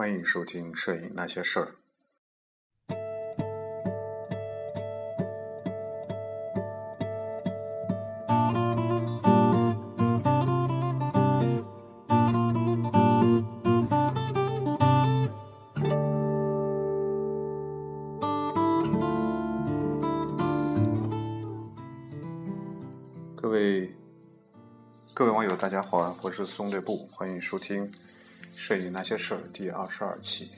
欢迎收听《摄影那些事儿》。各位各位网友，大家好，我是松略布，欢迎收听《摄影那些事儿》第二十二期。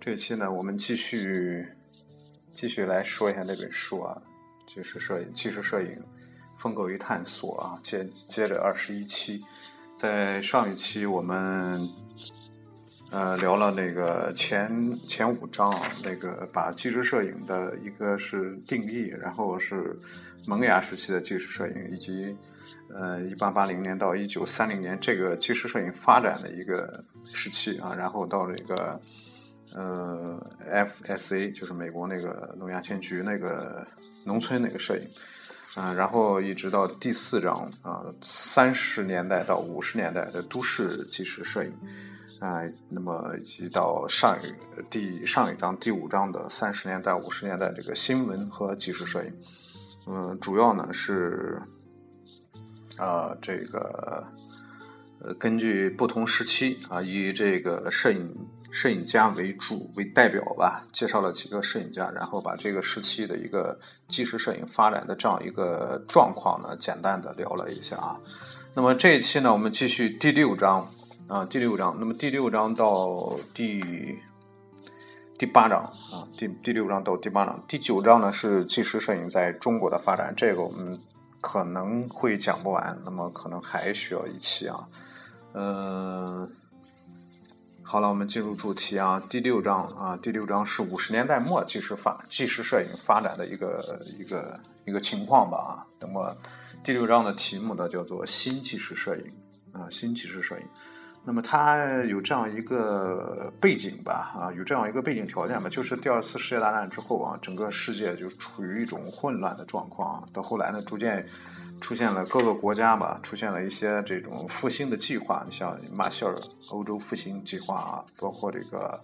这期呢，我们继续继续来说一下那本书啊，就是摄影纪实摄影风格与探索啊，接接着二十一期，在上一期我们呃聊了那个前前五章啊，那个把纪实摄影的一个是定义，然后是萌芽时期的纪实摄影，以及呃一八八零年到一九三零年这个纪实摄影发展的一个时期啊，然后到这个呃 FSA 就是美国那个农业监局那个农村那个摄影。啊，然后一直到第四章啊，三十年代到五十年代的都市纪实摄影，啊，那么以及到上一第上一章第五章的三十年代五十年代这个新闻和纪实摄影，嗯，主要呢是，啊，这个呃，根据不同时期啊，以这个摄影摄影家为主为代表吧，介绍了几个摄影家，然后把这个时期的一个纪实摄影发展的这样一个状况呢，简单的聊了一下啊。那么这一期呢，我们继续第六章啊，第六章。那么第六章到第第八章啊，第第六章到第八章，第九章呢是纪实摄影在中国的发展，这个我们可能会讲不完，那么可能还需要一期啊，嗯。好了，我们进入主题啊，第六章啊，第六章是五十年代末纪实发纪实摄影发展的一个一个一个情况吧啊。那么第六章的题目呢叫做新纪实摄影啊，新纪实摄影。那么它有这样一个背景吧啊，有这样一个背景条件吧，就是第二次世界大战之后啊，整个世界就处于一种混乱的状况，到后来呢，逐渐。出现了各个国家吧，出现了一些这种复兴的计划，你像马歇尔欧洲复兴计划啊，包括这个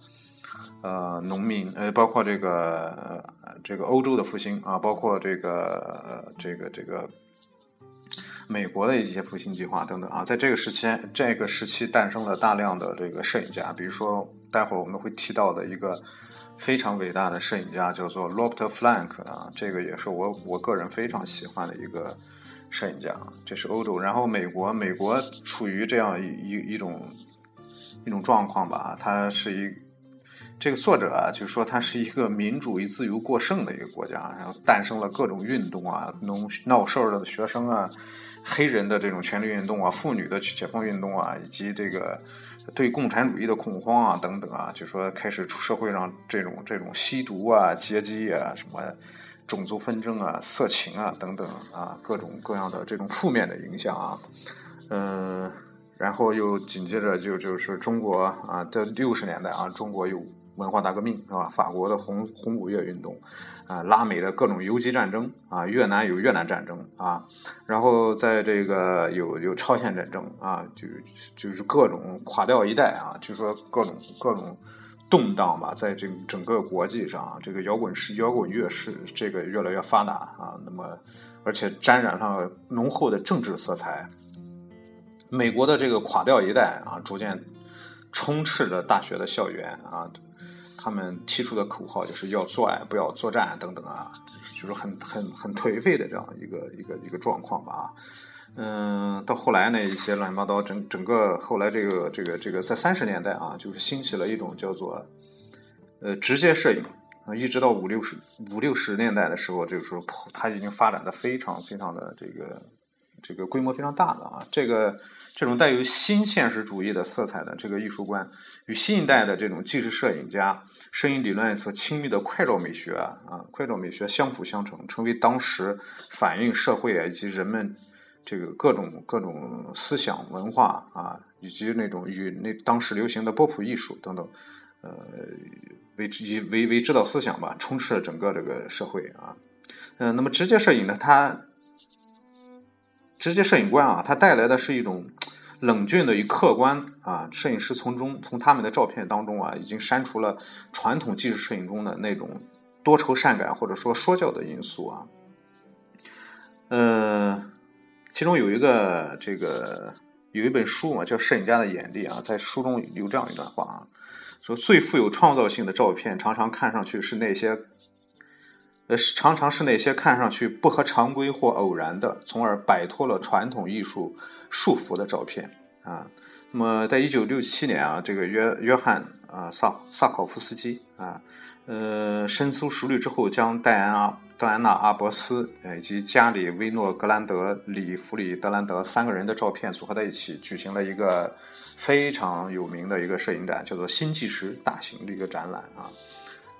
呃农民呃，包括这个这个欧洲的复兴啊，包括这个这个这个美国的一些复兴计划等等啊，在这个时期这个时期诞生了大量的这个摄影家，比如说待会儿我们会提到的一个非常伟大的摄影家叫做 Robert Frank 啊，这个也是我我个人非常喜欢的一个。摄影家，这是欧洲，然后美国，美国处于这样一一一种一种状况吧，它是一这个作者啊，就说它是一个民主与自由过剩的一个国家，然后诞生了各种运动啊，弄闹事儿的学生啊，黑人的这种权利运动啊，妇女的解放运动啊，以及这个对共产主义的恐慌啊等等啊，就说开始出社会上这种这种吸毒啊、劫机啊什么。种族纷争啊、色情啊等等啊，各种各样的这种负面的影响啊，嗯，然后又紧接着就就是中国啊，在六十年代啊，中国有文化大革命是吧？法国的红红五月运动啊，拉美的各种游击战争啊，越南有越南战争啊，然后在这个有有朝鲜战争啊，就就是各种垮掉一代啊，就说各种各种。动荡吧，在这整个国际上，这个摇滚是摇滚乐是这个越来越发达啊。那么，而且沾染上了浓厚的政治色彩。美国的这个垮掉一代啊，逐渐充斥着大学的校园啊。他们提出的口号就是要做爱，不要作战等等啊，就是很很很颓废的这样一个一个一个状况吧啊。嗯，到后来呢，一些乱七八糟，整整个后来这个这个这个，在三十年代啊，就是兴起了一种叫做呃直接摄影啊，一直到五六十五六十年代的时候，这个时候它已经发展的非常非常的这个这个规模非常大的啊，这个这种带有新现实主义的色彩的这个艺术观，与新一代的这种纪实摄影家摄影理论所亲密的快照美学啊，快照美学相辅相成，成为当时反映社会以及人们。这个各种各种思想文化啊，以及那种与那当时流行的波普艺术等等，呃，为以为为指导思想吧，充斥了整个这个社会啊。嗯，那么直接摄影呢，它直接摄影观啊，它带来的是一种冷峻的与客观啊，摄影师从中从他们的照片当中啊，已经删除了传统纪实摄影中的那种多愁善感或者说说教的因素啊。呃，其中有一个这个有一本书嘛，叫《摄影家的眼力》啊，在书中有这样一段话啊，说最富有创造性的照片，常常看上去是那些。呃，常常是那些看上去不合常规或偶然的，从而摆脱了传统艺术束缚的照片啊。那么，在一九六七年啊，这个约约翰啊萨萨考夫斯基啊，呃，深思熟虑之后，将戴安阿戴安娜阿伯斯以及加里威诺格兰德里弗里德兰德三个人的照片组合在一起，举行了一个非常有名的一个摄影展，叫做“新纪实”大型的一个展览啊，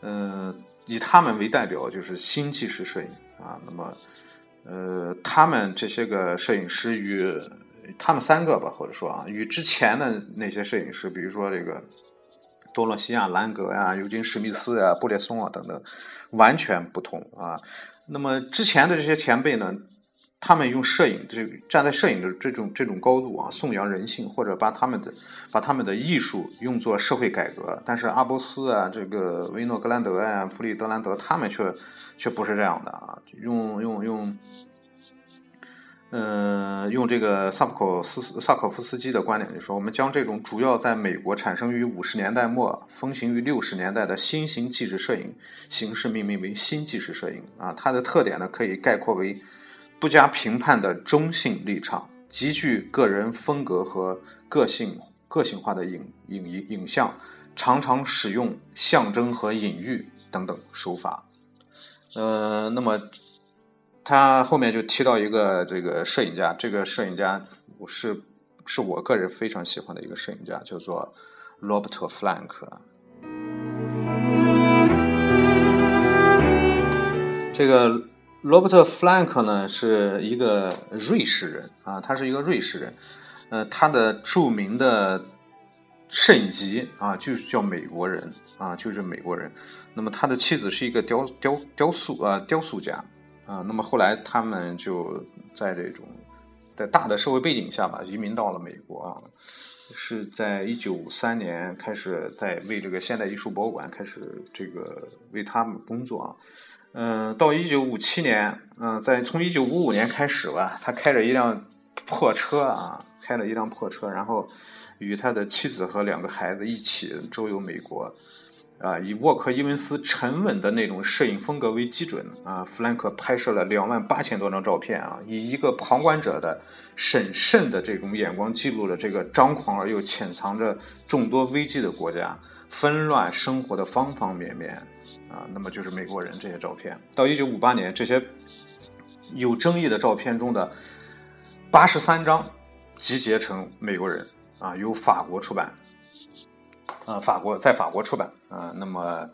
嗯。以他们为代表，就是新纪实摄影啊。那么，呃，他们这些个摄影师与他们三个吧，或者说啊，与之前的那些摄影师，比如说这个多洛西亚、兰格呀、尤金史密斯呀、布列松啊等等，完全不同啊。那么之前的这些前辈呢？他们用摄影这站在摄影的这种这种高度啊，颂扬人性，或者把他们的把他们的艺术用作社会改革。但是阿波斯啊，这个维诺格兰德啊，弗里德兰德，他们却却不是这样的啊，用用用，嗯，用这个萨普考斯萨考夫斯基的观点，就说我们将这种主要在美国产生于五十年代末、风行于六十年代的新型纪实摄影形式命名为新纪实摄影啊。它的特点呢，可以概括为。不加评判的中性立场，极具个人风格和个性个性化的影影影影像，常常使用象征和隐喻等等手法。呃，那么他后面就提到一个这个摄影家，这个摄影家是是我个人非常喜欢的一个摄影家，叫做罗伯特·弗兰克。这个。罗伯特·弗兰克呢是一个瑞士人啊，他是一个瑞士人，呃，他的著名的摄影集啊就是叫美国人啊，就是美国人。那么他的妻子是一个雕雕雕塑啊雕塑家啊，那么后来他们就在这种在大的社会背景下吧，移民到了美国啊，是在一九五三年开始在为这个现代艺术博物馆开始这个为他们工作啊。嗯，到一九五七年，嗯，在从一九五五年开始吧，他开着一辆破车啊，开了一辆破车，然后与他的妻子和两个孩子一起周游美国，啊，以沃克·伊文斯沉稳的那种摄影风格为基准啊，弗兰克拍摄了两万八千多张照片啊，以一个旁观者的审慎的这种眼光记录了这个张狂而又潜藏着众多危机的国家，纷乱生活的方方面面。啊，那么就是美国人这些照片。到一九五八年，这些有争议的照片中的八十三张集结成《美国人》，啊，由法国出版，啊，法国在法国出版，啊，那么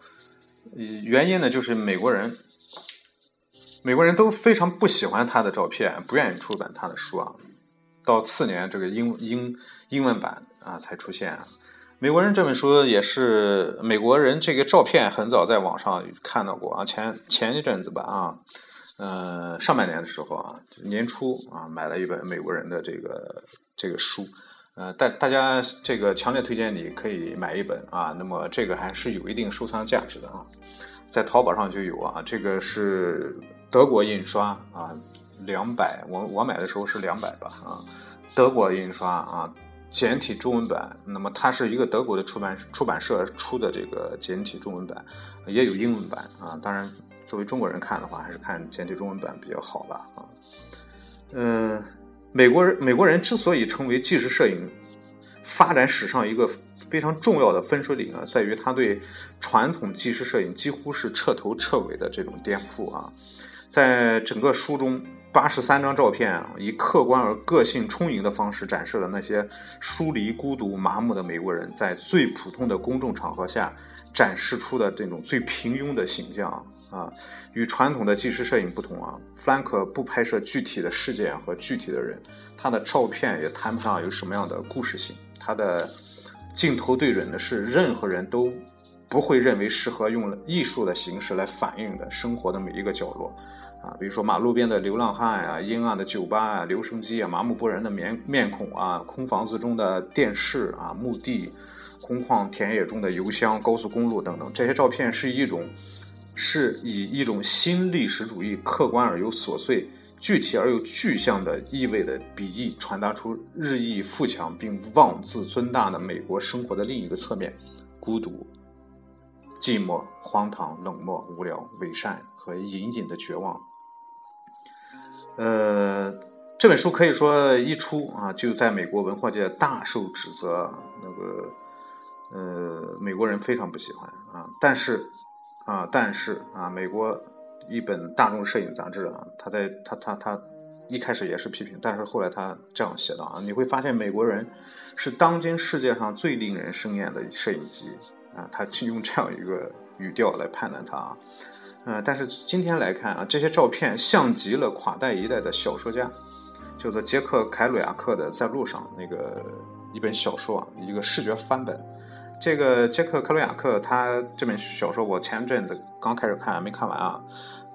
原因呢，就是美国人，美国人都非常不喜欢他的照片，不愿意出版他的书啊。到次年，这个英英英文版啊才出现。美国人这本书也是美国人这个照片很早在网上看到过啊，前前一阵子吧啊，嗯，上半年的时候啊，年初啊买了一本美国人的这个这个书，呃，大大家这个强烈推荐你可以买一本啊，那么这个还是有一定收藏价值的啊，在淘宝上就有啊，这个是德国印刷啊，两百，我我买的时候是两百吧啊，德国印刷啊。简体中文版，那么它是一个德国的出版出版社出的这个简体中文版，也有英文版啊。当然，作为中国人看的话，还是看简体中文版比较好吧啊。嗯，美国人美国人之所以成为纪实摄影发展史上一个非常重要的分水岭啊，在于他对传统纪实摄影几乎是彻头彻尾的这种颠覆啊。在整个书中，八十三张照片啊，以客观而个性充盈的方式展示了那些疏离、孤独、麻木的美国人在最普通的公众场合下展示出的这种最平庸的形象啊。与传统的纪实摄影不同啊，弗兰克不拍摄具体的事件和具体的人，他的照片也谈不上有什么样的故事性。他的镜头对准的是任何人都不会认为适合用艺术的形式来反映的生活的每一个角落。啊，比如说马路边的流浪汉啊，阴暗的酒吧啊，留声机啊，麻木不仁的面面孔啊，空房子中的电视啊，墓地、空旷田野中的油箱、高速公路等等，这些照片是一种，是以一种新历史主义客观而又琐碎、具体而又具象的意味的笔意，传达出日益富强并妄自尊大的美国生活的另一个侧面：孤独、寂寞、荒唐、冷漠、无聊、伪善和隐隐的绝望。呃，这本书可以说一出啊，就在美国文化界大受指责。那个，呃，美国人非常不喜欢啊。但是，啊，但是啊，美国一本大众摄影杂志啊，他在他他他一开始也是批评，但是后来他这样写的啊，你会发现美国人是当今世界上最令人生厌的摄影机啊。他用这样一个语调来判断他啊。嗯，但是今天来看啊，这些照片像极了垮代一代的小说家，叫做杰克·凯鲁亚克的《在路上》那个一本小说啊，一个视觉翻本。这个杰克·凯鲁亚克他这本小说，我前阵子刚开始看，没看完啊。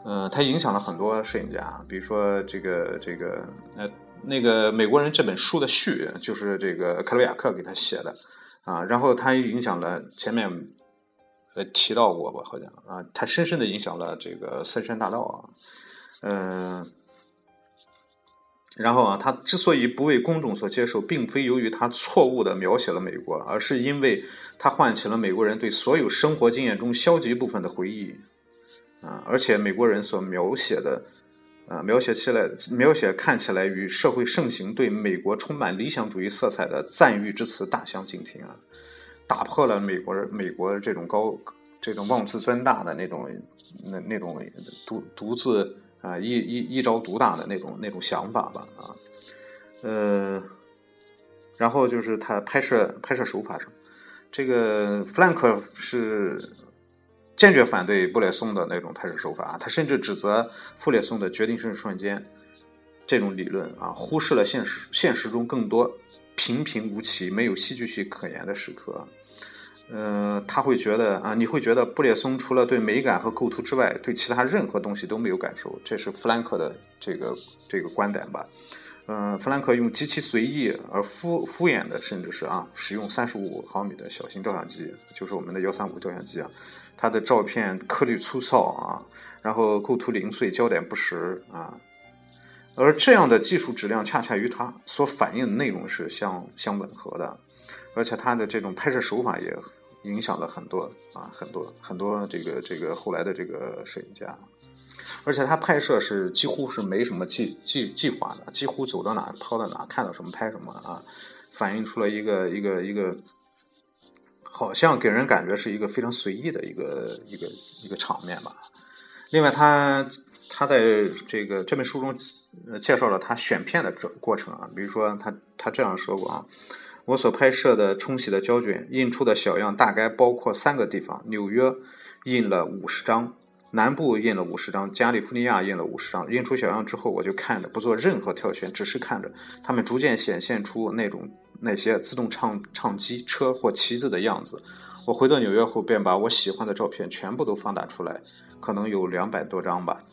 嗯，他影响了很多摄影家，比如说这个这个呃那个美国人这本书的序就是这个凯鲁亚克给他写的啊，然后他影响了前面。呃，提到过吧？好像啊，他深深的影响了这个森山大道啊，嗯，然后啊，他之所以不为公众所接受，并非由于他错误的描写了美国，而是因为他唤起了美国人对所有生活经验中消极部分的回忆啊，而且美国人所描写的啊，描写起来，描写看起来与社会盛行对美国充满理想主义色彩的赞誉之词大相径庭啊。打破了美国美国这种高这种妄自尊大的那种那那种独独自啊一一一招独大的那种那种想法吧啊呃然后就是他拍摄拍摄手法上，这个弗兰克是坚决反对布列松的那种拍摄手法啊，他甚至指责布列松的决定性瞬间这种理论啊，忽视了现实现实中更多平平无奇、没有戏剧性可言的时刻。呃，他会觉得啊，你会觉得布列松除了对美感和构图之外，对其他任何东西都没有感受，这是弗兰克的这个这个观点吧？嗯，弗兰克用极其随意而敷敷衍的，甚至是啊，使用三十五毫米的小型照相机，就是我们的幺三五照相机啊，他的照片颗粒粗糙啊，然后构图零碎，焦点不实啊，而这样的技术质量恰恰与他所反映的内容是相相吻合的，而且他的这种拍摄手法也。影响了很多啊，很多很多这个这个后来的这个摄影家，而且他拍摄是几乎是没什么计计计划的，几乎走到哪抛到哪，看到什么拍什么啊，反映出了一个一个一个，好像给人感觉是一个非常随意的一个一个一个场面吧。另外，他他在这个这本书中介绍了他选片的这过程啊，比如说他他这样说过啊。我所拍摄的冲洗的胶卷印出的小样大概包括三个地方：纽约印了五十张，南部印了五十张，加利福尼亚印了五十张。印出小样之后，我就看着，不做任何挑选，只是看着它们逐渐显现出那种那些自动唱唱机、车或旗子的样子。我回到纽约后，便把我喜欢的照片全部都放大出来，可能有两百多张吧。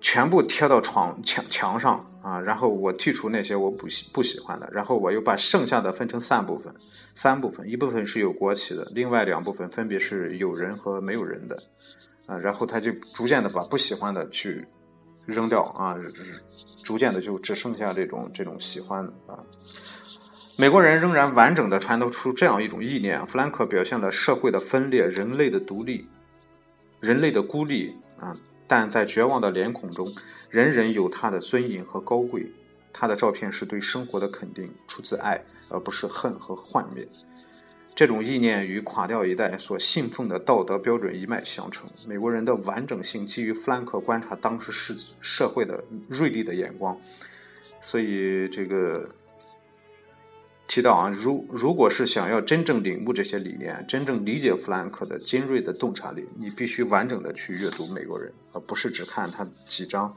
全部贴到床墙墙上啊，然后我剔除那些我不喜不喜欢的，然后我又把剩下的分成三部分，三部分，一部分是有国旗的，另外两部分分别是有人和没有人的，啊，然后他就逐渐的把不喜欢的去扔掉啊，逐渐的就只剩下这种这种喜欢啊。美国人仍然完整的传达出这样一种意念：弗兰克表现了社会的分裂，人类的独立，人类的孤立啊。但在绝望的脸孔中，人人有他的尊严和高贵。他的照片是对生活的肯定，出自爱，而不是恨和幻灭。这种意念与垮掉一代所信奉的道德标准一脉相承。美国人的完整性基于弗兰克观察当时世社会的锐利的眼光，所以这个。提到啊，如如果是想要真正领悟这些理念，真正理解弗兰克的精锐的洞察力，你必须完整的去阅读《美国人》，而不是只看他几张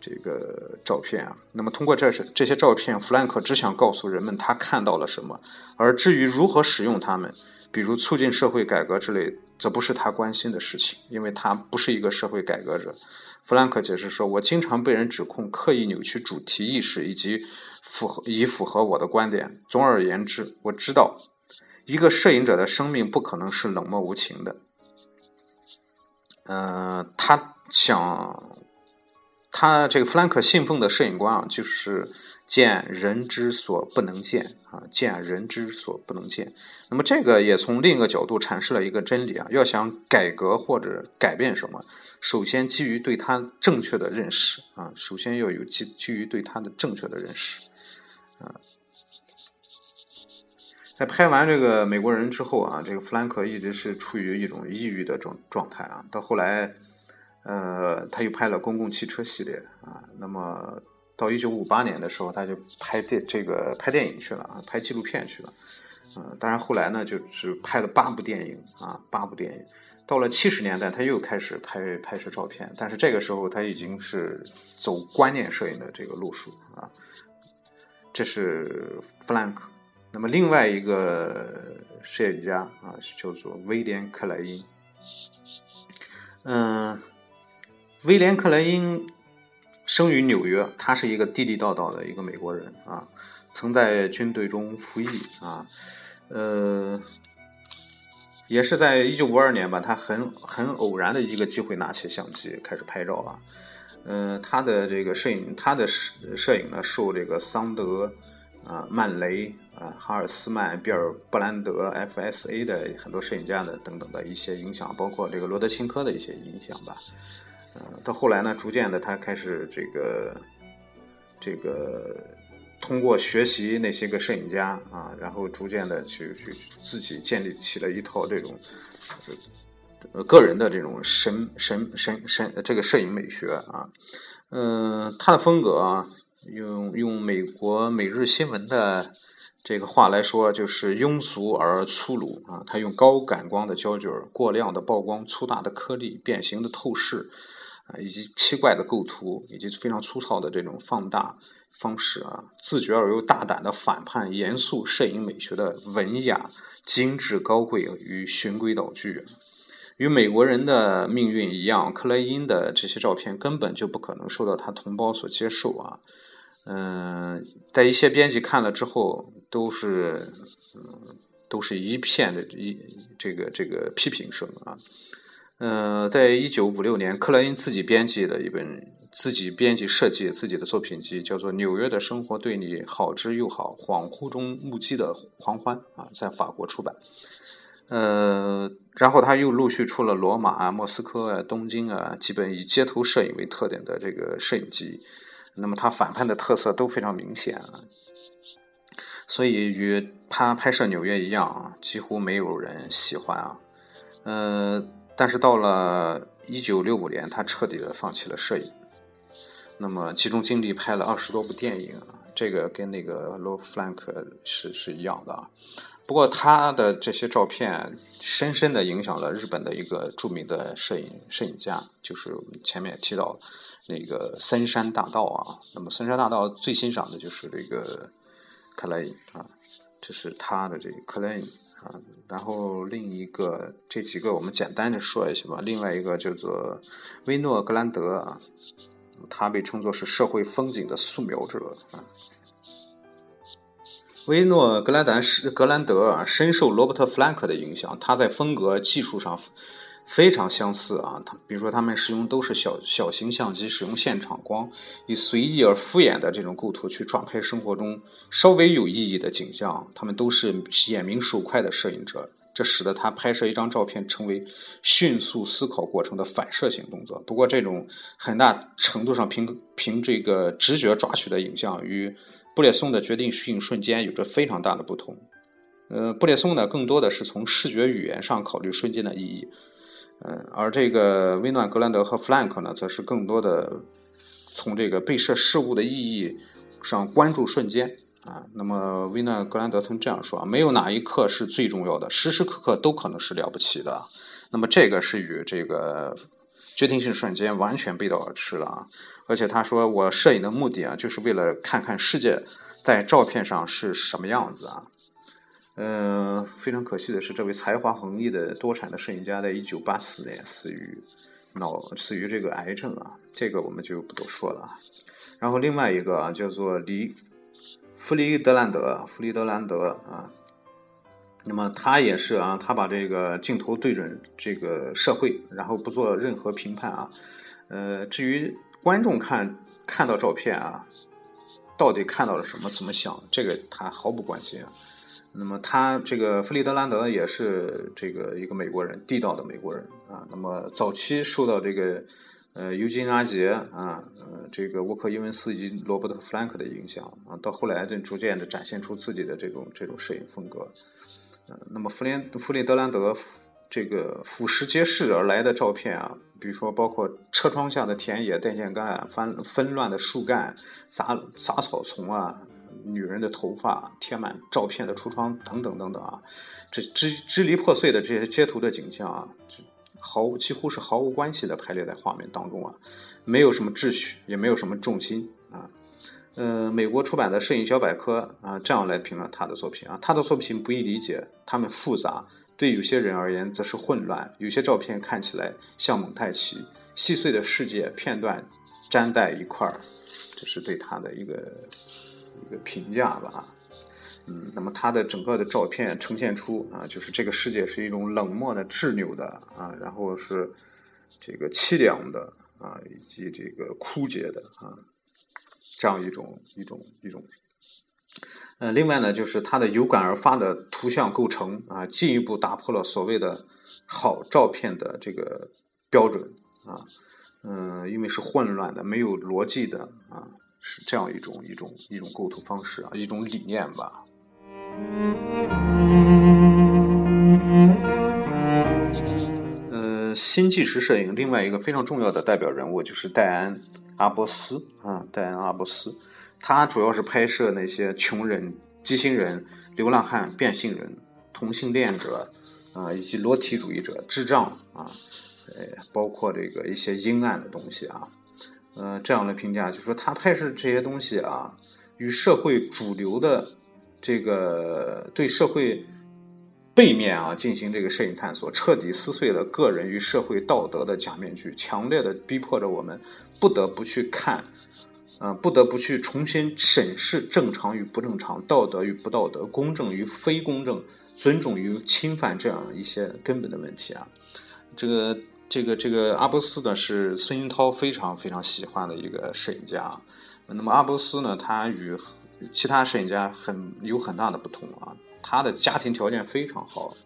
这个照片啊。那么通过这些这些照片，弗兰克只想告诉人们他看到了什么，而至于如何使用它们，比如促进社会改革之类，则不是他关心的事情，因为他不是一个社会改革者。弗兰克解释说：“我经常被人指控刻意扭曲主题意识，以及符合以符合我的观点。总而言之，我知道一个摄影者的生命不可能是冷漠无情的。嗯，他想，他这个弗兰克信奉的摄影观啊，就是见人之所不能见。”啊，见人之所不能见。那么这个也从另一个角度阐释了一个真理啊，要想改革或者改变什么，首先基于对他正确的认识啊，首先要有基基于对他的正确的认识在拍完这个美国人之后啊，这个弗兰克一直是处于一种抑郁的状状态啊。到后来，呃，他又拍了公共汽车系列啊，那么。到一九五八年的时候，他就拍电这个拍电影去了啊，拍纪录片去了，嗯，当然后来呢，就是拍了八部电影啊，八部电影。到了七十年代，他又开始拍拍摄照片，但是这个时候他已经是走观念摄影的这个路数啊。这是弗兰克。那么另外一个摄影家啊，叫做威廉克莱因。嗯，威廉克莱因。生于纽约，他是一个地地道道的一个美国人啊，曾在军队中服役啊，呃，也是在一九五二年吧，他很很偶然的一个机会拿起相机开始拍照啊，嗯，他的这个摄影，他的摄摄影呢，受这个桑德啊、曼雷啊、哈尔斯曼、比尔布兰德、F.S.A 的很多摄影家的等等的一些影响，包括这个罗德钦科的一些影响吧。呃，到后来呢，逐渐的，他开始这个，这个通过学习那些个摄影家啊，然后逐渐的去去自己建立起了一套这种，呃，个人的这种审审审审这个摄影美学啊，嗯，他的风格啊，用用美国每日新闻的这个话来说，就是庸俗而粗鲁啊，他用高感光的胶卷、过量的曝光、粗大的颗粒、变形的透视。啊，以及奇怪的构图，以及非常粗糙的这种放大方式啊，自觉而又大胆的反叛严肃摄影美学的文雅、精致、高贵与循规蹈矩。与美国人的命运一样，克莱因的这些照片根本就不可能受到他同胞所接受啊。嗯，在一些编辑看了之后，都是嗯，都是一片的一这个这个批评声啊。嗯，在一九五六年，克莱因自己编辑的一本、自己编辑设计自己的作品集，叫做《纽约的生活对你好之又好》，恍惚中目击的狂欢啊，在法国出版。呃，然后他又陆续出了罗马啊、莫斯科啊、东京啊，基本以街头摄影为特点的这个摄影集。那么他反叛的特色都非常明显啊，所以与他拍摄纽约一样啊，几乎没有人喜欢啊。呃。但是到了一九六五年，他彻底的放弃了摄影，那么集中精力拍了二十多部电影，这个跟那个罗弗兰克是是一样的啊。不过他的这些照片深深的影响了日本的一个著名的摄影摄影家，就是我们前面提到那个森山大道啊。那么森山大道最欣赏的就是这个克莱因啊，这是他的这个克莱因。啊，然后另一个这几个我们简单的说一下吧。另外一个叫做威诺格兰德啊，他被称作是社会风景的素描者啊。威诺格兰德是格兰德啊，深受罗伯特弗兰克的影响，他在风格技术上。非常相似啊，他比如说他们使用都是小小型相机，使用现场光，以随意而敷衍的这种构图去抓拍生活中稍微有意义的景象。他们都是眼明手快的摄影者，这使得他拍摄一张照片成为迅速思考过程的反射性动作。不过，这种很大程度上凭凭这个直觉抓取的影像，与布列松的决定性瞬间有着非常大的不同。呃，布列松呢，更多的是从视觉语言上考虑瞬间的意义。嗯，而这个威诺格兰德和弗兰克呢，则是更多的从这个被摄事物的意义上关注瞬间啊。那么威诺格兰德曾这样说：没有哪一刻是最重要的，时时刻刻都可能是了不起的。那么这个是与这个决定性瞬间完全背道而驰了啊。而且他说，我摄影的目的啊，就是为了看看世界在照片上是什么样子啊。嗯，非常可惜的是，这位才华横溢的多产的摄影家，在一九八四年死于脑死于这个癌症啊，这个我们就不多说了啊。然后另外一个啊，叫做黎弗里德兰德，弗里德兰德啊，那么他也是啊，他把这个镜头对准这个社会，然后不做任何评判啊。呃，至于观众看看到照片啊，到底看到了什么，怎么想，这个他毫不关心啊。那么他这个弗里德兰德也是这个一个美国人，地道的美国人啊。那么早期受到这个呃尤金阿杰啊，呃这个沃克伊文斯以及罗伯特弗兰克的影响啊，到后来就逐渐的展现出自己的这种这种摄影风格。那么弗林弗里德兰德这个俯拾皆是而来的照片啊，比如说包括车窗下的田野电线杆、翻纷乱的树干、杂杂草丛啊。女人的头发贴满照片的橱窗等等等等啊，这支支离破碎的这些街头的景象啊，毫无几乎是毫无关系的排列在画面当中啊，没有什么秩序，也没有什么重心。呃，美国出版的摄影小百科啊，这样来评论他的作品啊，他的作品不易理解，他们复杂，对有些人而言则是混乱。有些照片看起来像蒙太奇，细碎的世界片段粘在一块儿，这是对他的一个。一个评价吧，嗯，那么他的整个的照片呈现出啊，就是这个世界是一种冷漠的、执拗的啊，然后是这个凄凉的啊，以及这个枯竭的啊，这样一种一种一种。呃，另外呢，就是它的有感而发的图像构成啊，进一步打破了所谓的好照片的这个标准啊，嗯，因为是混乱的、没有逻辑的啊。是这样一种一种一种构图方式啊，一种理念吧。呃，新纪实摄影另外一个非常重要的代表人物就是戴安·阿波斯啊，戴安·阿波斯，他主要是拍摄那些穷人、畸形人、流浪汉、变性人、同性恋者啊，以及裸体主义者、智障啊，呃，包括这个一些阴暗的东西啊。呃，这样的评价就是说，他拍摄这些东西啊，与社会主流的这个对社会背面啊进行这个摄影探索，彻底撕碎了个人与社会道德的假面具，强烈的逼迫着我们不得不去看，呃，不得不去重新审视正常与不正常、道德与不道德、公正与非公正、尊重与侵犯这样一些根本的问题啊，这个。这个这个阿波斯呢是孙英涛非常非常喜欢的一个摄影家，那么阿波斯呢，他与其他摄影家很有很大的不同啊，他的家庭条件非常好，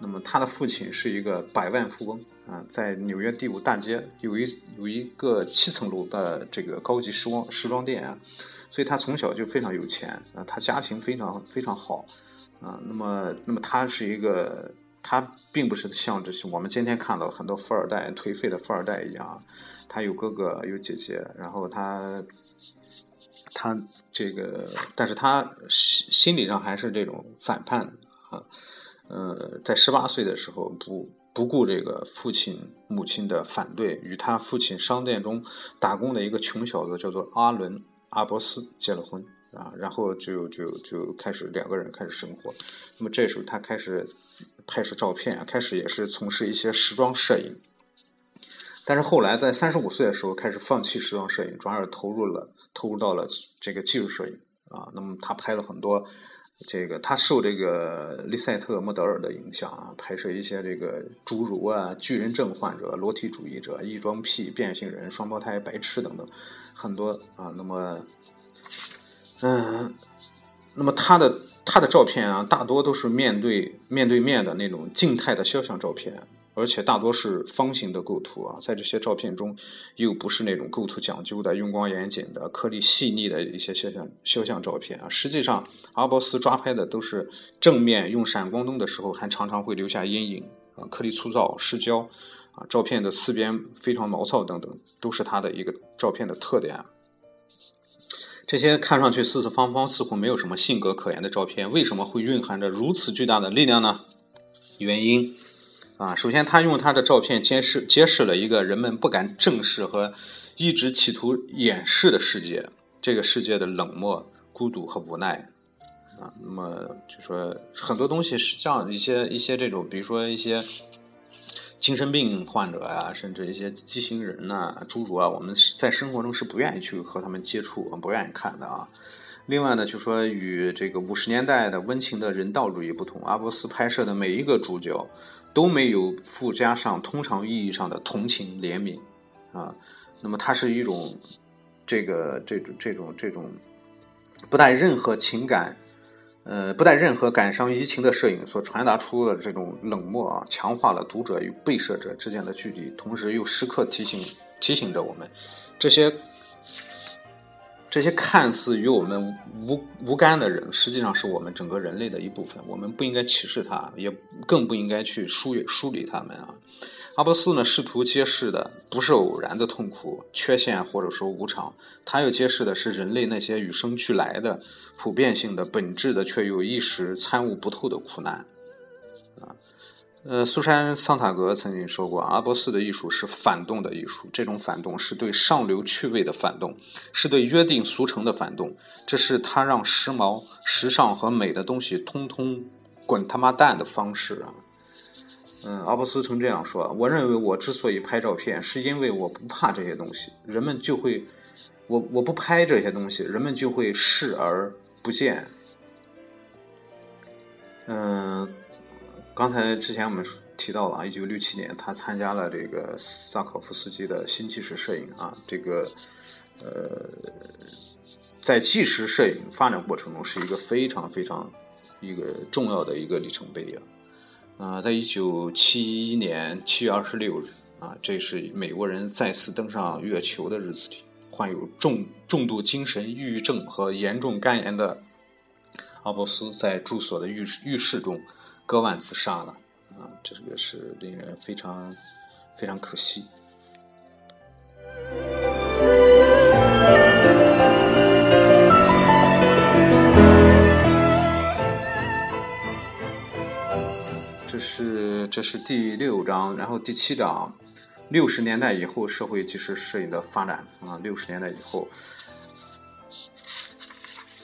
那么他的父亲是一个百万富翁。啊，在纽约第五大街有一有一个七层楼的这个高级时装时装店啊，所以他从小就非常有钱啊，他家庭非常非常好啊，那么那么他是一个。他并不是像这些我们今天看到很多富二代颓废的富二代一样，他有哥哥有姐姐，然后他他这个，但是他心心理上还是这种反叛啊，呃，在十八岁的时候不不顾这个父亲母亲的反对，与他父亲商店中打工的一个穷小子叫做阿伦阿伯斯结了婚。啊，然后就就就开始两个人开始生活，那么这时候他开始拍摄照片，开始也是从事一些时装摄影，但是后来在三十五岁的时候开始放弃时装摄影，转而投入了投入到了这个技术摄影啊。那么他拍了很多这个，他受这个利塞特·莫德尔的影响啊，拍摄一些这个侏儒啊、巨人症患者、裸体主义者、异装癖、变性人、双胞胎、白痴等等很多啊。那么。嗯，那么他的他的照片啊，大多都是面对面对面的那种静态的肖像照片，而且大多是方形的构图啊。在这些照片中，又不是那种构图讲究的、用光严谨的、颗粒细腻的一些肖像肖像照片啊。实际上，阿波斯抓拍的都是正面，用闪光灯的时候还常常会留下阴影啊，颗粒粗糙、失焦啊，照片的四边非常毛糙等等，都是他的一个照片的特点。这些看上去四四方方、似乎没有什么性格可言的照片，为什么会蕴含着如此巨大的力量呢？原因啊，首先他用他的照片揭示揭示了一个人们不敢正视和一直企图掩饰的世界，这个世界的冷漠、孤独和无奈啊。那么就说很多东西是这样一些一些这种，比如说一些精神病患者啊，甚至一些畸形人呐、侏儒啊，我们在生活中是不愿意去和他们接触，我们不愿意看的啊。另外呢，就说与这个五十年代的温情的人道主义不同，阿波斯拍摄的每一个主角都没有附加上通常意义上的同情怜悯啊。那么它是一种这个这种这种这种不带任何情感。呃，不带任何感伤移情的摄影所传达出的这种冷漠啊，强化了读者与被摄者之间的距离，同时又时刻提醒提醒着我们，这些这些看似与我们无无干的人，实际上是我们整个人类的一部分。我们不应该歧视他，也更不应该去疏疏离他们啊。阿波斯呢，试图揭示的不是偶然的痛苦、缺陷或者说无常，他要揭示的是人类那些与生俱来的、普遍性的、本质的却又一时参悟不透的苦难。呃，苏珊·桑塔格曾经说过，阿波斯的艺术是反动的艺术，这种反动是对上流趣味的反动，是对约定俗成的反动，这是他让时髦、时尚和美的东西通通滚他妈蛋的方式啊！嗯，阿波斯曾这样说：“我认为我之所以拍照片，是因为我不怕这些东西，人们就会，我我不拍这些东西，人们就会视而不见。”嗯，刚才之前我们提到了啊，一九六七年他参加了这个萨科夫斯基的新纪实摄影啊，这个呃，在纪实摄影发展过程中是一个非常非常一个重要的一个里程碑啊。啊，在一九七一年七月二十六日，啊，这是美国人再次登上月球的日子里，患有重重度精神抑郁症和严重肝炎的阿波斯在住所的浴室浴室中割腕自杀了。啊，这个是令人非常非常可惜。这是这是第六章，然后第七章，六十年代以后社会纪实摄影的发展啊，六十年代以后，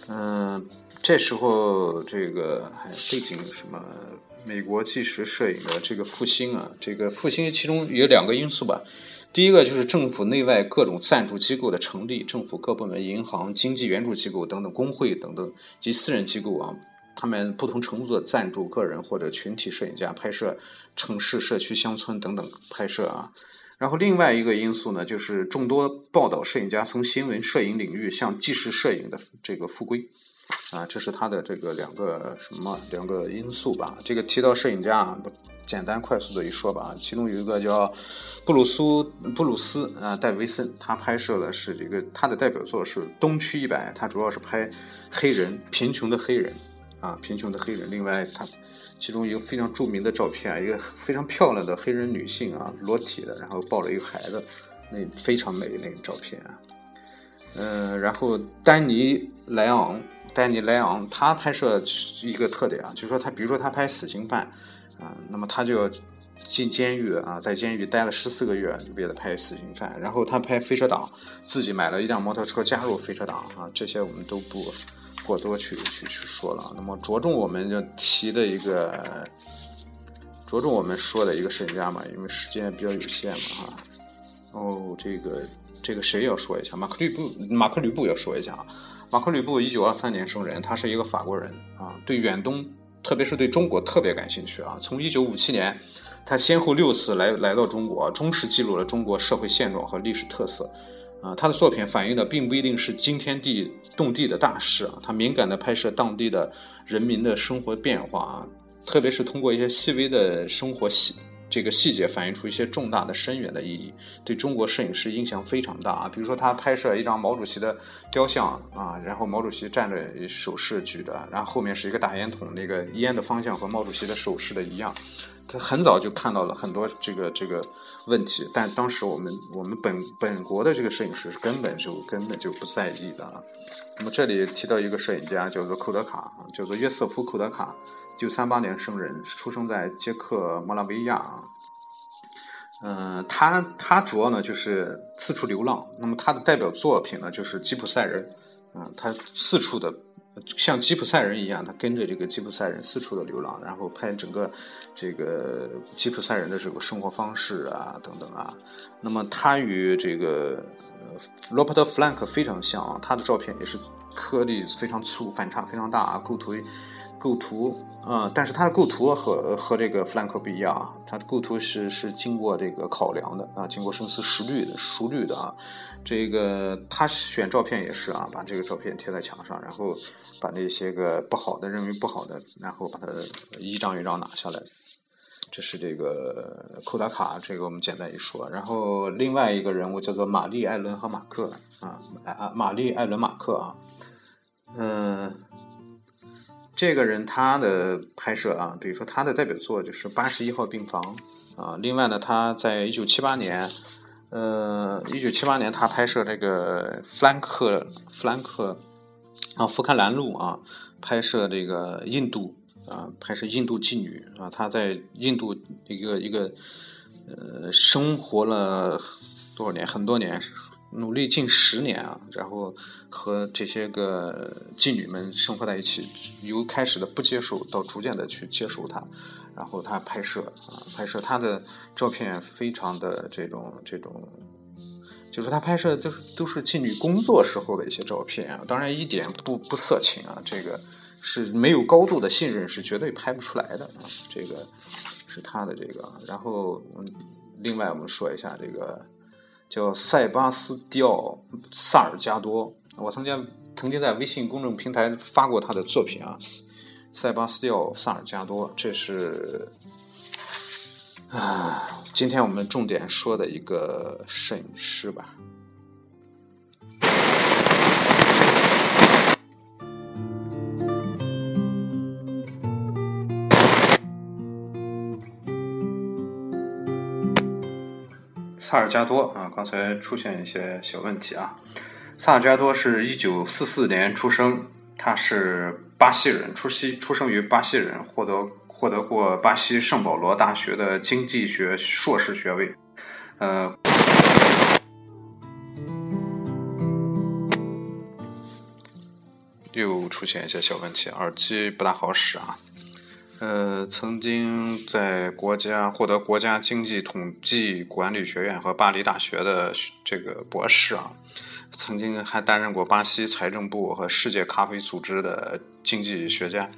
嗯，这时候这个还背景什么？美国纪实摄影的这个复兴啊，这个复兴其中有两个因素吧。第一个就是政府内外各种赞助机构的成立，政府各部门、银行、经济援助机构等等、工会等等及私人机构啊。他们不同程度的赞助个人或者群体摄影家拍摄城市、社区、乡村等等拍摄啊。然后另外一个因素呢，就是众多报道摄影家从新闻摄影领域向纪实摄影的这个复归啊，这是他的这个两个什么两个因素吧。这个提到摄影家啊，简单快速的一说吧，其中有一个叫布鲁苏布鲁斯啊戴维森，他拍摄的是这个他的代表作是《东区一百》，他主要是拍黑人贫穷的黑人。啊，贫穷的黑人。另外，他其中一个非常著名的照片，一个非常漂亮的黑人女性啊，裸体的，然后抱了一个孩子，那非常美那个照片啊。嗯，然后丹尼莱昂，丹尼莱昂，他拍摄一个特点啊，就是说他，比如说他拍死刑犯啊，那么他就要进监狱啊，在监狱待了十四个月，就为了拍死刑犯。然后他拍飞车党，自己买了一辆摩托车加入飞车党啊，这些我们都不。过多去去去说了，那么着重我们就提的一个，着重我们说的一个摄影家嘛，因为时间比较有限嘛哈。哦，这个这个谁要说一下？马克吕布，马克吕布要说一下啊。马克吕布一九二三年生人，他是一个法国人啊，对远东，特别是对中国特别感兴趣啊。从一九五七年，他先后六次来来到中国，忠实记录了中国社会现状和历史特色。啊，他的作品反映的并不一定是惊天地动地的大事啊，他敏感地拍摄当地的人民的生活变化啊，特别是通过一些细微的生活细这个细节，反映出一些重大的深远的意义，对中国摄影师影响非常大啊。比如说，他拍摄一张毛主席的雕像啊，然后毛主席站着手势举着，然后后面是一个大烟筒，那个烟的方向和毛主席的手势的一样。他很早就看到了很多这个这个问题，但当时我们我们本本国的这个摄影师是根本就根本就不在意的啊。那么这里提到一个摄影家叫做寇德卡，叫做约瑟夫·寇德卡，九三八年生人，出生在捷克摩拉维亚啊。嗯，他他主要呢就是四处流浪，那么他的代表作品呢就是吉普赛人，嗯，他四处的像吉普赛人一样，他跟着这个吉普赛人四处的流浪，然后拍整个这个吉普赛人的这个生活方式啊等等啊。那么他与这个罗伯特·弗兰克非常像，他的照片也是颗粒非常粗，反差非常大啊，构图构图啊，但是他的构图和和这个弗兰克不一样啊，他的构图是是经过这个考量的啊，经过深思熟虑的熟虑的啊。这个他选照片也是啊，把这个照片贴在墙上，然后。把那些个不好的认为不好的，然后把它一张一张拿下来。这是这个寇达卡，这个我们简单一说。然后另外一个人物叫做玛丽·艾伦和马克啊，啊，玛丽·艾伦·马克啊，嗯，这个人他的拍摄啊，比如说他的代表作就是《八十一号病房》啊。另外呢，他在一九七八年，呃，一九七八年他拍摄这个弗兰克弗兰克。啊，福克兰路啊，拍摄这个印度啊，拍摄印度妓女啊，他在印度一个一个呃生活了多少年？很多年，努力近十年啊，然后和这些个妓女们生活在一起，由开始的不接受到逐渐的去接受他，然后他拍摄啊，拍摄他的照片非常的这种这种。就是他拍摄都是都是妓女工作时候的一些照片啊，当然一点不不色情啊，这个是没有高度的信任是绝对拍不出来的啊，这个是他的这个。然后另外我们说一下这个叫塞巴斯蒂奥萨尔加多，我曾经曾经在微信公众平台发过他的作品啊，塞巴斯蒂奥萨尔加多，这是。啊，今天我们重点说的一个摄影师吧。萨尔加多啊，刚才出现一些小问题啊。萨尔加多是一九四四年出生，他是巴西人，出西出生于巴西人，获得。获得过巴西圣保罗大学的经济学硕士学位，呃，又出现一些小问题，耳机不大好使啊。呃，曾经在国家获得国家经济统计管理学院和巴黎大学的这个博士啊，曾经还担任过巴西财政部和世界咖啡组织的经济学家。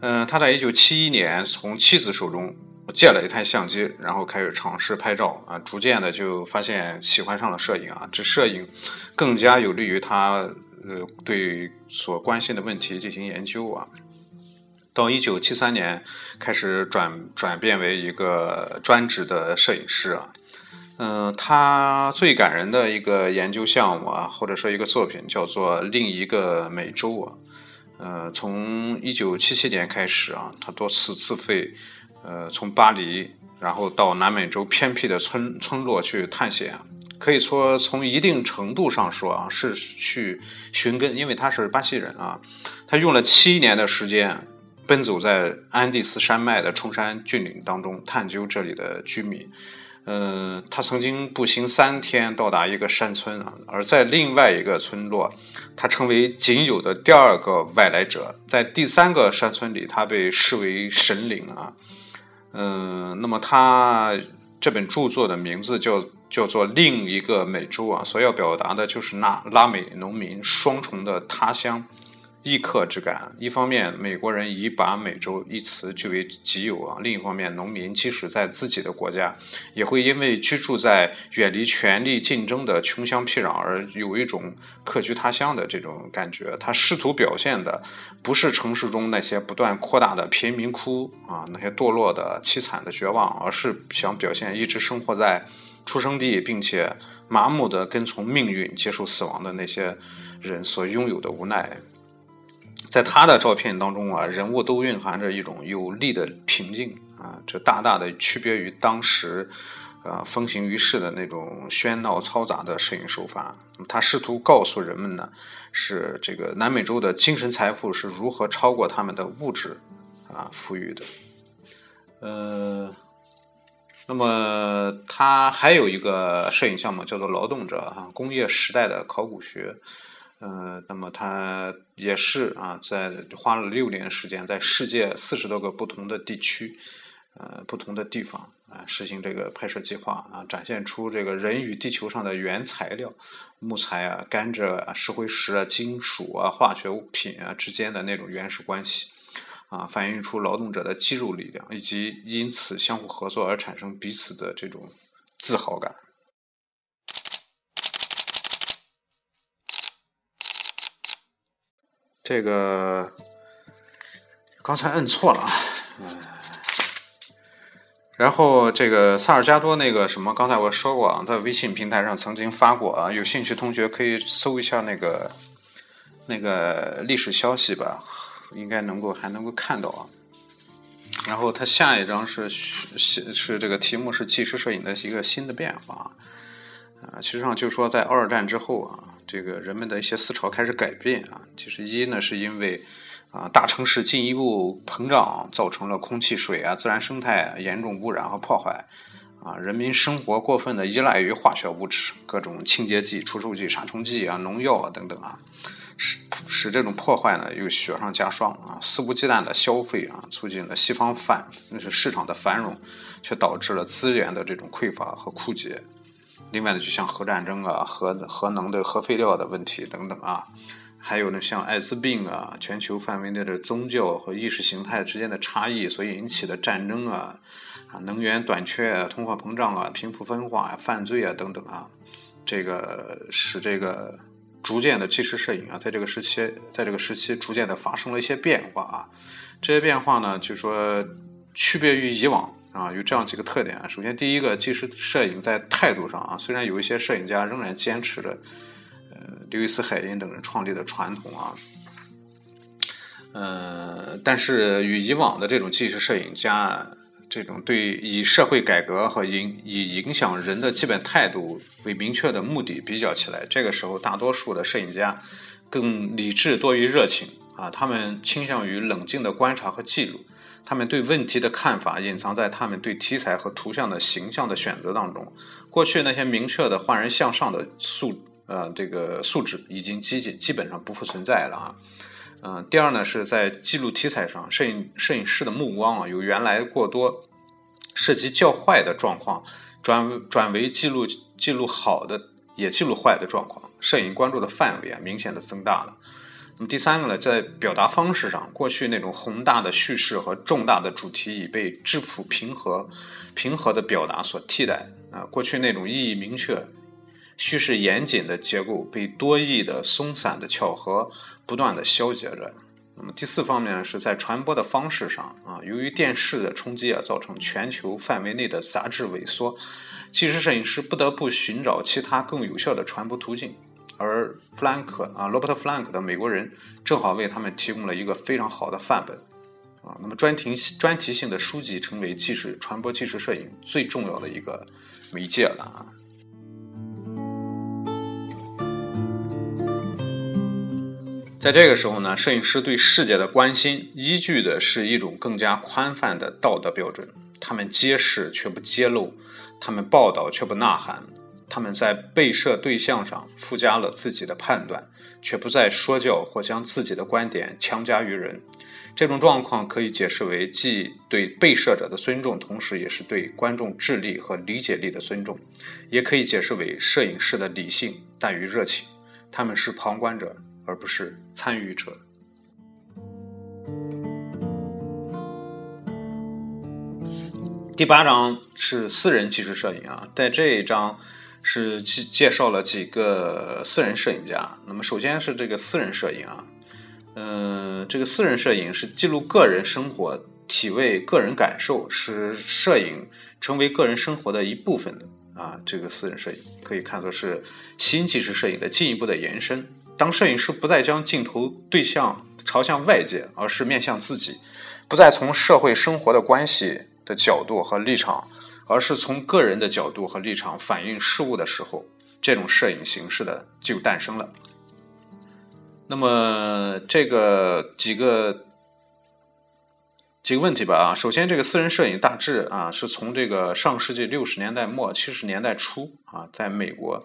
嗯，他在一九七一年从妻子手中借了一台相机，然后开始尝试拍照啊，逐渐的就发现喜欢上了摄影啊，这摄影更加有利于他呃对所关心的问题进行研究啊。到一九七三年开始转转变为一个专职的摄影师啊，嗯，他最感人的一个研究项目啊，或者说一个作品叫做另一个美洲啊。呃，从一九七七年开始啊，他多次自费，呃，从巴黎，然后到南美洲偏僻的村村落去探险，可以说从一定程度上说啊，是去寻根，因为他是巴西人啊，他用了七年的时间，奔走在安第斯山脉的崇山峻岭当中，探究这里的居民。嗯，他曾经步行三天到达一个山村啊，而在另外一个村落，他成为仅有的第二个外来者。在第三个山村里，他被视为神灵啊。嗯，那么他这本著作的名字叫叫做《另一个美洲》啊，所要表达的就是那拉美农民双重的他乡。异客之感。一方面，美国人已把“美洲”一词据为己有啊；另一方面，农民即使在自己的国家，也会因为居住在远离权力竞争的穷乡僻壤而有一种客居他乡的这种感觉。他试图表现的不是城市中那些不断扩大的贫民窟啊，那些堕落的凄惨的绝望，而是想表现一直生活在出生地并且麻木的跟从命运、接受死亡的那些人所拥有的无奈。在他的照片当中啊，人物都蕴含着一种有力的平静啊，这大大的区别于当时，呃，风行于世的那种喧闹嘈杂的摄影手法。他试图告诉人们呢，是这个南美洲的精神财富是如何超过他们的物质啊富裕的。呃，那么他还有一个摄影项目叫做劳动者啊，工业时代的考古学。呃，那么他也是啊，在花了六年时间，在世界四十多个不同的地区，呃，不同的地方啊，实行这个拍摄计划啊，展现出这个人与地球上的原材料，木材啊、甘蔗啊、石灰石啊、金属啊、化学物品啊之间的那种原始关系，啊，反映出劳动者的肌肉力量，以及因此相互合作而产生彼此的这种自豪感。这个刚才摁错了啊，嗯，然后这个萨尔加多那个什么，刚才我说过啊，在微信平台上曾经发过啊，有兴趣同学可以搜一下那个那个历史消息吧，应该能够还能够看到啊。然后它下一张是是是这个题目是纪实摄影的一个新的变化啊，其实上就说在二战之后啊。这个人们的一些思潮开始改变啊，其实一呢是因为啊大城市进一步膨胀，造成了空气、水啊、自然生态严重污染和破坏。啊，人民生活过分的依赖于化学物质，各种清洁剂、除臭剂、杀虫剂啊、农药啊等等啊，使使这种破坏呢又雪上加霜啊，肆无忌惮的消费啊，促进了西方繁那是市场的繁荣，却导致了资源的这种匮乏和枯竭。另外呢，就像核战争啊、核核能的核废料的问题等等啊，还有呢，像艾滋病啊、全球范围内的宗教和意识形态之间的差异所引起的战争啊、啊能源短缺啊、通货膨胀啊、贫富分化啊、犯罪啊等等啊，这个使这个逐渐的纪实摄影啊，在这个时期，在这个时期逐渐的发生了一些变化啊，这些变化呢，就说区别于以往。啊，有这样几个特点啊。首先，第一个，纪实摄影在态度上啊，虽然有一些摄影家仍然坚持着，呃，刘易斯·海因等人创立的传统啊，呃，但是与以往的这种纪实摄影家这种对以社会改革和影以影响人的基本态度为明确的目的比较起来，这个时候大多数的摄影家更理智多于热情啊，他们倾向于冷静的观察和记录。他们对问题的看法隐藏在他们对题材和图像的形象的选择当中。过去那些明确的焕然向上的素呃这个素质已经基基本上不复存在了啊。嗯，第二呢是在记录题材上，摄影摄影师的目光啊由原来过多涉及较坏的状况，转转为记录记录好的也记录坏的状况，摄影关注的范围啊明显的增大了。那么第三个呢，在表达方式上，过去那种宏大的叙事和重大的主题已被质朴平和、平和的表达所替代啊。过去那种意义明确、叙事严谨的结构被多义的松散的巧合不断的消解着。那么第四方面是在传播的方式上啊，由于电视的冲击啊，造成全球范围内的杂志萎缩，纪实摄影师不得不寻找其他更有效的传播途径。而弗兰克啊，罗伯特·弗兰克的美国人正好为他们提供了一个非常好的范本啊。那么专题专题性的书籍成为纪实传播纪实摄影最重要的一个媒介了啊。在这个时候呢，摄影师对世界的关心依据的是一种更加宽泛的道德标准，他们揭示却不揭露，他们报道却不呐喊。他们在被摄对象上附加了自己的判断，却不再说教或将自己的观点强加于人。这种状况可以解释为既对被摄者的尊重，同时也是对观众智力和理解力的尊重；也可以解释为摄影师的理性大于热情，他们是旁观者而不是参与者。第八章是私人纪实摄影啊，在这一章。是介介绍了几个私人摄影家。那么，首先是这个私人摄影啊，嗯，这个私人摄影是记录个人生活、体味个人感受，使摄影成为个人生活的一部分的啊。这个私人摄影可以看作是新纪实摄影的进一步的延伸。当摄影师不再将镜头对象朝向外界，而是面向自己，不再从社会生活的关系的角度和立场。而是从个人的角度和立场反映事物的时候，这种摄影形式的就诞生了。那么，这个几个几个问题吧啊，首先，这个私人摄影大致啊是从这个上世纪六十年代末七十年代初啊，在美国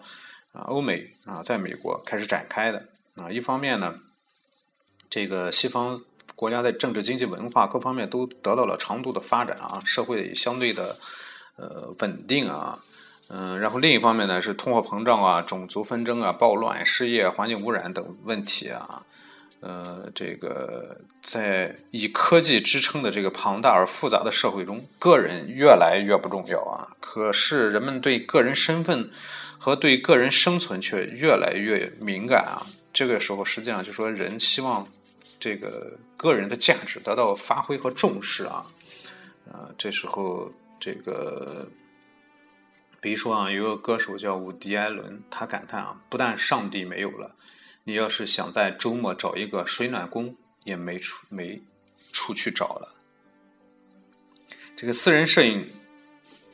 啊欧美啊，在美国开始展开的。啊。一方面呢，这个西方国家在政治、经济、文化各方面都得到了长度的发展啊，社会相对的呃稳定啊。嗯，然后另一方面呢是通货膨胀啊、种族纷争啊、暴乱、失业、环境污染等问题啊。呃，这个在以科技支撑的这个庞大而复杂的社会中，个人越来越不重要啊。可是人们对个人身份和对个人生存却越来越敏感啊。这个时候，实际上就说人希望这个个人的价值得到发挥和重视啊。呃，这时候这个，比如说啊，有个歌手叫伍迪·艾伦，他感叹啊，不但上帝没有了。你要是想在周末找一个水暖工，也没处没处去找了。这个私人摄影、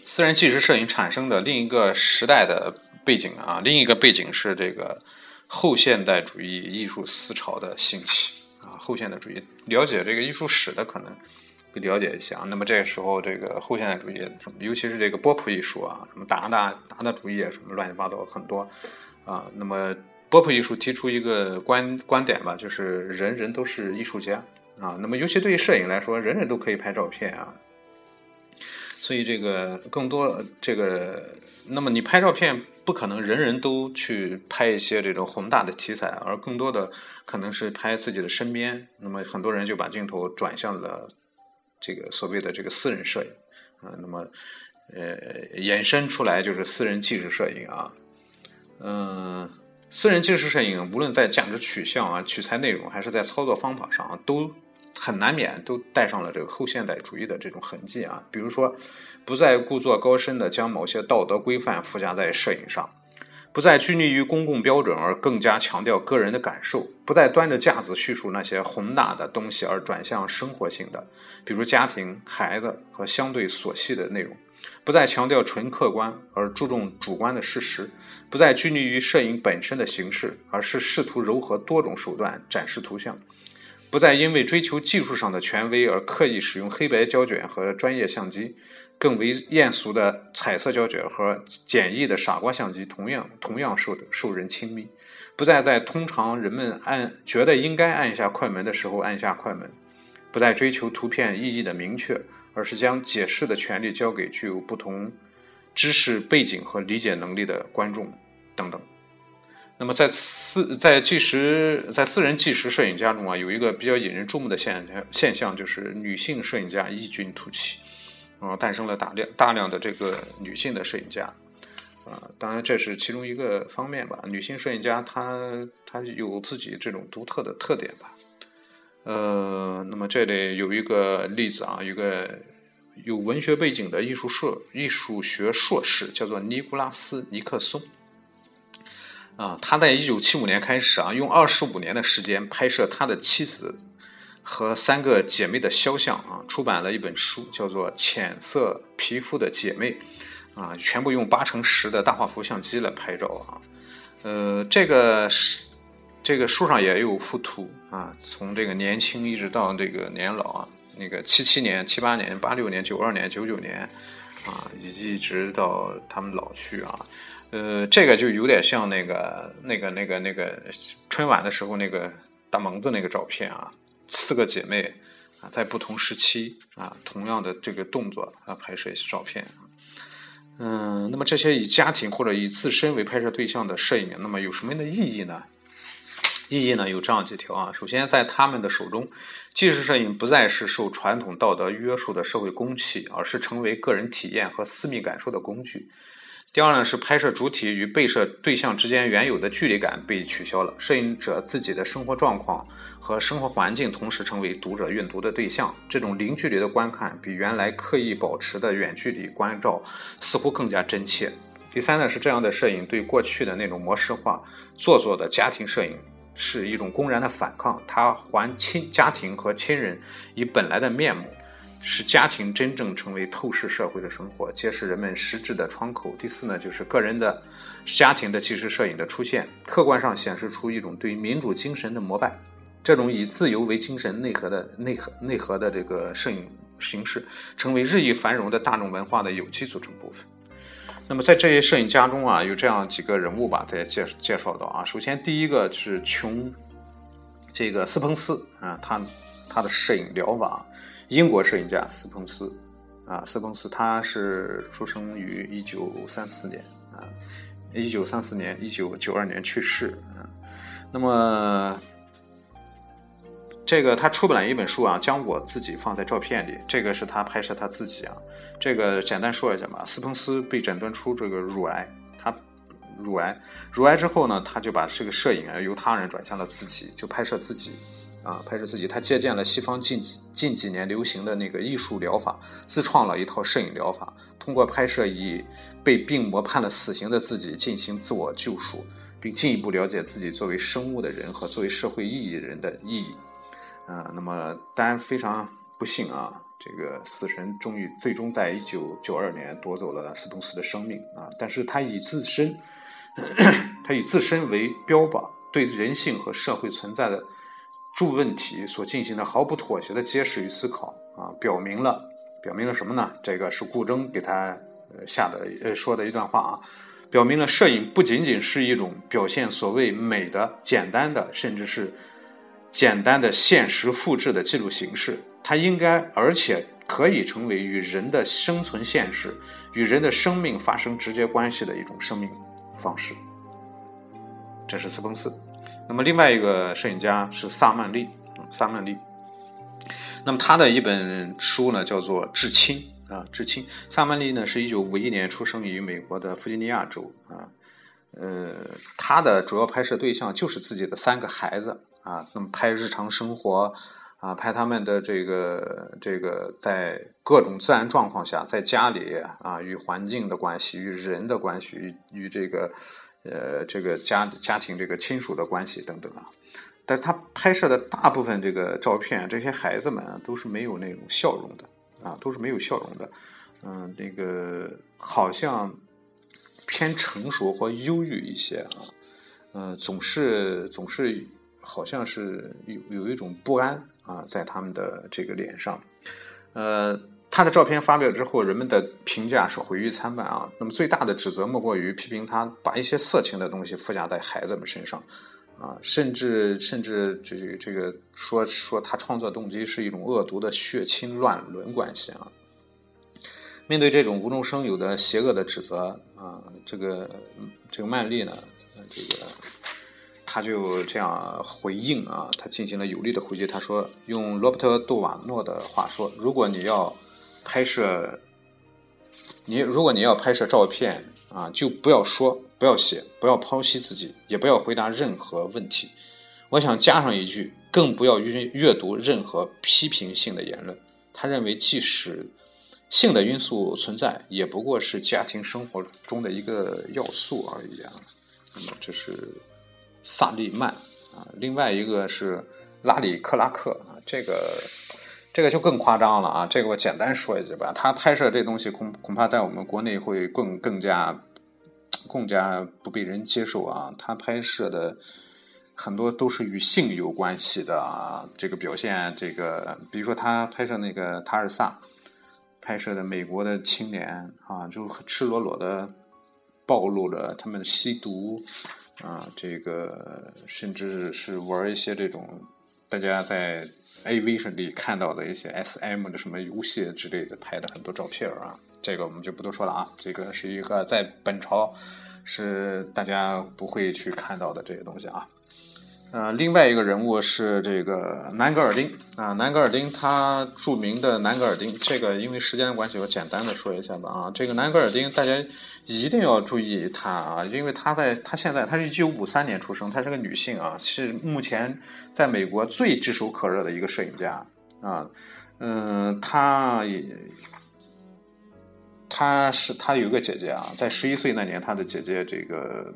私人纪实摄影产生的另一个时代的背景啊，另一个背景是这个后现代主义艺术思潮的兴起啊。后现代主义了解这个艺术史的可能去了解一下。那么这个时候，这个后现代主义，尤其是这个波普艺术啊，什么达达达达主义啊，什么乱七八糟很多啊。那么波普艺术提出一个观观点吧，就是人人都是艺术家啊。那么，尤其对于摄影来说，人人都可以拍照片啊。所以，这个更多这个，那么你拍照片不可能人人都去拍一些这种宏大的题材，而更多的可能是拍自己的身边。那么，很多人就把镜头转向了这个所谓的这个私人摄影啊。那么，呃，衍生出来就是私人纪实摄影啊，嗯。私人纪实摄影，无论在价值取向啊、取材内容，还是在操作方法上啊，都很难免都带上了这个后现代主义的这种痕迹啊。比如说，不再故作高深的将某些道德规范附加在摄影上，不再拘泥于公共标准，而更加强调个人的感受；不再端着架子叙述那些宏大的东西，而转向生活性的，比如家庭、孩子和相对琐细的内容；不再强调纯客观，而注重主观的事实。不再拘泥于摄影本身的形式，而是试图糅合多种手段展示图像；不再因为追求技术上的权威而刻意使用黑白胶卷和专业相机，更为艳俗的彩色胶卷和简易的傻瓜相机同样同样受受人亲密；不再在通常人们按觉得应该按下快门的时候按下快门；不再追求图片意义的明确，而是将解释的权利交给具有不同。知识背景和理解能力的观众等等。那么，在私在纪实在私人纪实摄影家中啊，有一个比较引人注目的现象现象，就是女性摄影家异军突起，啊，诞生了大量大量的这个女性的摄影家，啊，当然这是其中一个方面吧。女性摄影家她她有自己这种独特的特点吧。呃，那么这里有一个例子啊，一个。有文学背景的艺术硕艺术学硕士叫做尼古拉斯·尼克松，啊，他在一九七五年开始啊，用二十五年的时间拍摄他的妻子和三个姐妹的肖像啊，出版了一本书，叫做《浅色皮肤的姐妹》，啊，全部用八乘十的大画幅相机来拍照啊，呃，这个是这个书上也有附图啊，从这个年轻一直到这个年老啊。那个七七年、七八年、八六年、九二年、九九年，啊，一直到他们老去啊，呃，这个就有点像那个、那个、那个、那个春晚的时候那个大蒙子那个照片啊，四个姐妹啊，在不同时期啊，同样的这个动作啊，拍摄一些照片。嗯，那么这些以家庭或者以自身为拍摄对象的摄影，那么有什么样的意义呢？意义呢有这样几条啊，首先在他们的手中，纪实摄影不再是受传统道德约束的社会公器，而是成为个人体验和私密感受的工具。第二呢是拍摄主体与被摄对象之间原有的距离感被取消了，摄影者自己的生活状况和生活环境同时成为读者阅读的对象，这种零距离的观看比原来刻意保持的远距离关照似乎更加真切。第三呢是这样的摄影对过去的那种模式化、做作的家庭摄影。是一种公然的反抗，它还亲家庭和亲人以本来的面目，使家庭真正成为透视社会的生活，揭示人们实质的窗口。第四呢，就是个人的家庭的纪实摄影的出现，客观上显示出一种对民主精神的膜拜。这种以自由为精神内核的内核内核的这个摄影形式，成为日益繁荣的大众文化的有机组成部分。那么在这些摄影家中啊，有这样几个人物吧，大家介介绍到啊。首先第一个是琼，这个斯彭斯啊，他他的摄影疗法，英国摄影家斯彭斯啊，斯彭斯他是出生于一九三四年啊，一九三四年，一九九二年去世啊。那么这个他出版了一本书啊，将我自己放在照片里，这个是他拍摄他自己啊。这个简单说一下吧，斯彭斯被诊断出这个乳癌，他乳癌，乳癌之后呢，他就把这个摄影啊由他人转向了自己，就拍摄自己，啊，拍摄自己。他借鉴了西方近几近几年流行的那个艺术疗法，自创了一套摄影疗法，通过拍摄以被病魔判了死刑的自己进行自我救赎，并进一步了解自己作为生物的人和作为社会意义人的意义。啊，那么当然非常不幸啊。这个死神终于最终在一九九二年夺走了斯通斯的生命啊！但是他以自身，他以自身为标靶，对人性和社会存在的诸问题所进行的毫不妥协的揭示与思考啊，表明了表明了什么呢？这个是顾铮给他下的呃说的一段话啊，表明了摄影不仅仅是一种表现所谓美的简单的，甚至是简单的现实复制的记录形式。它应该，而且可以成为与人的生存现实、与人的生命发生直接关系的一种生命方式。这是斯彭斯。那么另外一个摄影家是萨曼利，萨曼利。那么他的一本书呢，叫做《至亲》啊，《至亲》。萨曼利呢，是一九五一年出生于美国的弗吉尼亚州啊。呃，他的主要拍摄对象就是自己的三个孩子啊，那么拍日常生活。啊，拍他们的这个这个在各种自然状况下，在家里啊，与环境的关系，与人的关系，与与这个呃这个家家庭这个亲属的关系等等啊。但是他拍摄的大部分这个照片，这些孩子们都是没有那种笑容的啊，都是没有笑容的。嗯，那个好像偏成熟或忧郁一些啊。嗯，总是总是好像是有有一种不安。啊，在他们的这个脸上，呃，他的照片发表之后，人们的评价是毁誉参半啊。那么最大的指责莫过于批评他把一些色情的东西附加在孩子们身上，啊，甚至甚至这个这个说说他创作动机是一种恶毒的血亲乱伦关系啊。面对这种无中生有的邪恶的指责啊，这个这个曼丽呢，这个。他就这样回应啊，他进行了有力的回击。他说：“用罗伯特·杜瓦诺的话说，如果你要拍摄，你如果你要拍摄照片啊，就不要说，不要写，不要剖析自己，也不要回答任何问题。我想加上一句，更不要阅阅读任何批评性的言论。他认为，即使性的因素存在，也不过是家庭生活中的一个要素而已啊。那么，这是。”萨利曼啊，另外一个是拉里克拉克啊，这个这个就更夸张了啊，这个我简单说一句吧，他拍摄这东西恐恐怕在我们国内会更更加更加不被人接受啊，他拍摄的很多都是与性有关系的啊，这个表现这个，比如说他拍摄那个塔尔萨，拍摄的美国的青年啊，就赤裸裸的暴露了他们吸毒。啊，这个甚至是玩一些这种大家在 A V 上里看到的一些 S M 的什么游戏之类的拍的很多照片啊，这个我们就不多说了啊。这个是一个在本朝是大家不会去看到的这些东西啊。呃，另外一个人物是这个南格尔丁啊，南格尔丁他著名的南格尔丁，这个因为时间的关系，我简单的说一下吧啊，这个南格尔丁大家一定要注意他啊，因为他在他现在他是一九五三年出生，她是个女性啊，是目前在美国最炙手可热的一个摄影家啊，嗯，他也他是他有一个姐姐啊，在十一岁那年，他的姐姐这个。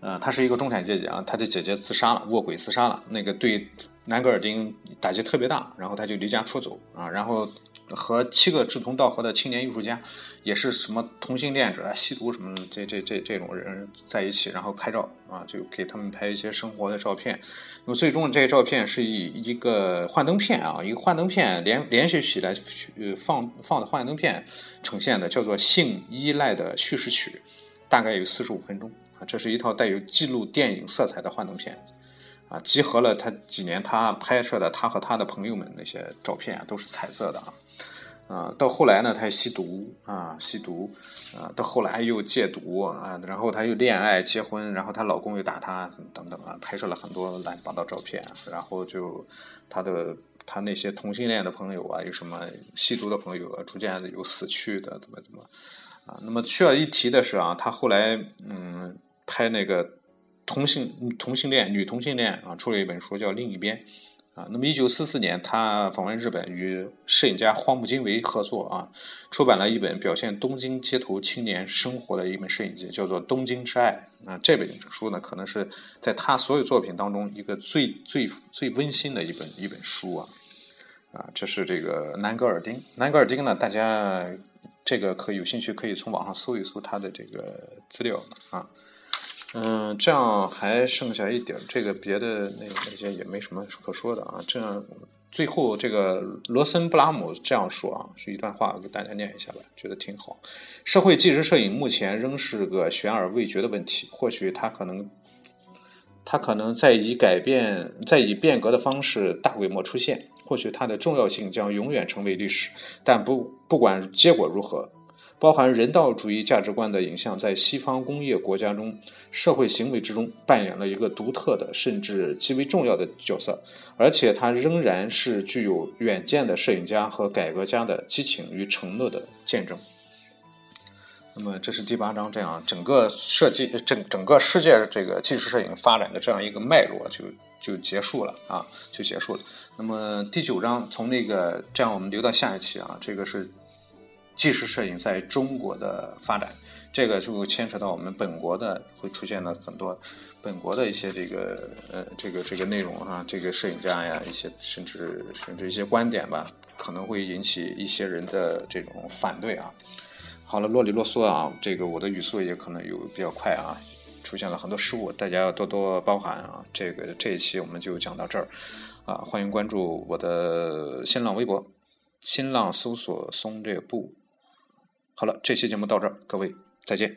呃，他是一个中产阶级啊，他的姐姐自杀了，卧轨自杀了，那个对南格尔丁打击特别大，然后他就离家出走啊，然后和七个志同道合的青年艺术家，也是什么同性恋者、吸毒什么这这这这种人在一起，然后拍照啊，就给他们拍一些生活的照片。那么最终这些照片是以一个幻灯片啊，一个幻灯片连连续起来呃放放的幻灯片呈现的，叫做《性依赖的叙事曲》，大概有四十五分钟啊。这是一套带有记录电影色彩的幻灯片。啊，集合了他几年他拍摄的他和他的朋友们那些照片啊，都是彩色的啊。啊，到后来呢，他吸毒啊，吸毒啊，到后来又戒毒啊，然后他又恋爱结婚，然后她老公又打她等等啊，拍摄了很多乱七八糟照片，然后就他的他那些同性恋的朋友啊，有什么吸毒的朋友啊，逐渐的有死去的，怎么怎么啊？那么需要一提的是啊，他后来嗯拍那个。同性同性恋女同性恋啊，出了一本书叫《另一边》啊。那么，一九四四年，他访问日本，与摄影家荒木经惟合作啊，出版了一本表现东京街头青年生活的一本摄影集，叫做《东京之爱》啊。这本书呢，可能是在他所有作品当中一个最最最温馨的一本一本书啊啊。这是这个南格尔丁，南格尔丁呢，大家这个可以有兴趣可以从网上搜一搜他的这个资料啊。嗯，这样还剩下一点这个别的那那些也没什么可说的啊。这样最后这个罗森布拉姆这样说啊，是一段话，给大家念一下吧，觉得挺好。社会纪实摄影目前仍是个悬而未决的问题，或许它可能，它可能在以改变、在以变革的方式大规模出现，或许它的重要性将永远成为历史。但不不管结果如何。包含人道主义价值观的影像，在西方工业国家中社会行为之中扮演了一个独特的，甚至极为重要的角色，而且他仍然是具有远见的摄影家和改革家的激情与承诺的见证。那么，这是第八章，这样整个设计整整个世界这个纪实摄影发展的这样一个脉络就就结束了啊，就结束了。那么第九章从那个这样，我们留到下一期啊，这个是。纪实摄影在中国的发展，这个就牵扯到我们本国的会出现了很多本国的一些这个呃这个这个内容啊，这个摄影家呀，一些甚至甚至一些观点吧，可能会引起一些人的这种反对啊。好了，啰里啰嗦啊，这个我的语速也可能有比较快啊，出现了很多失误，大家要多多包涵啊。这个这一期我们就讲到这儿啊，欢迎关注我的新浪微博，新浪搜索松略部。好了，这期节目到这儿，各位再见。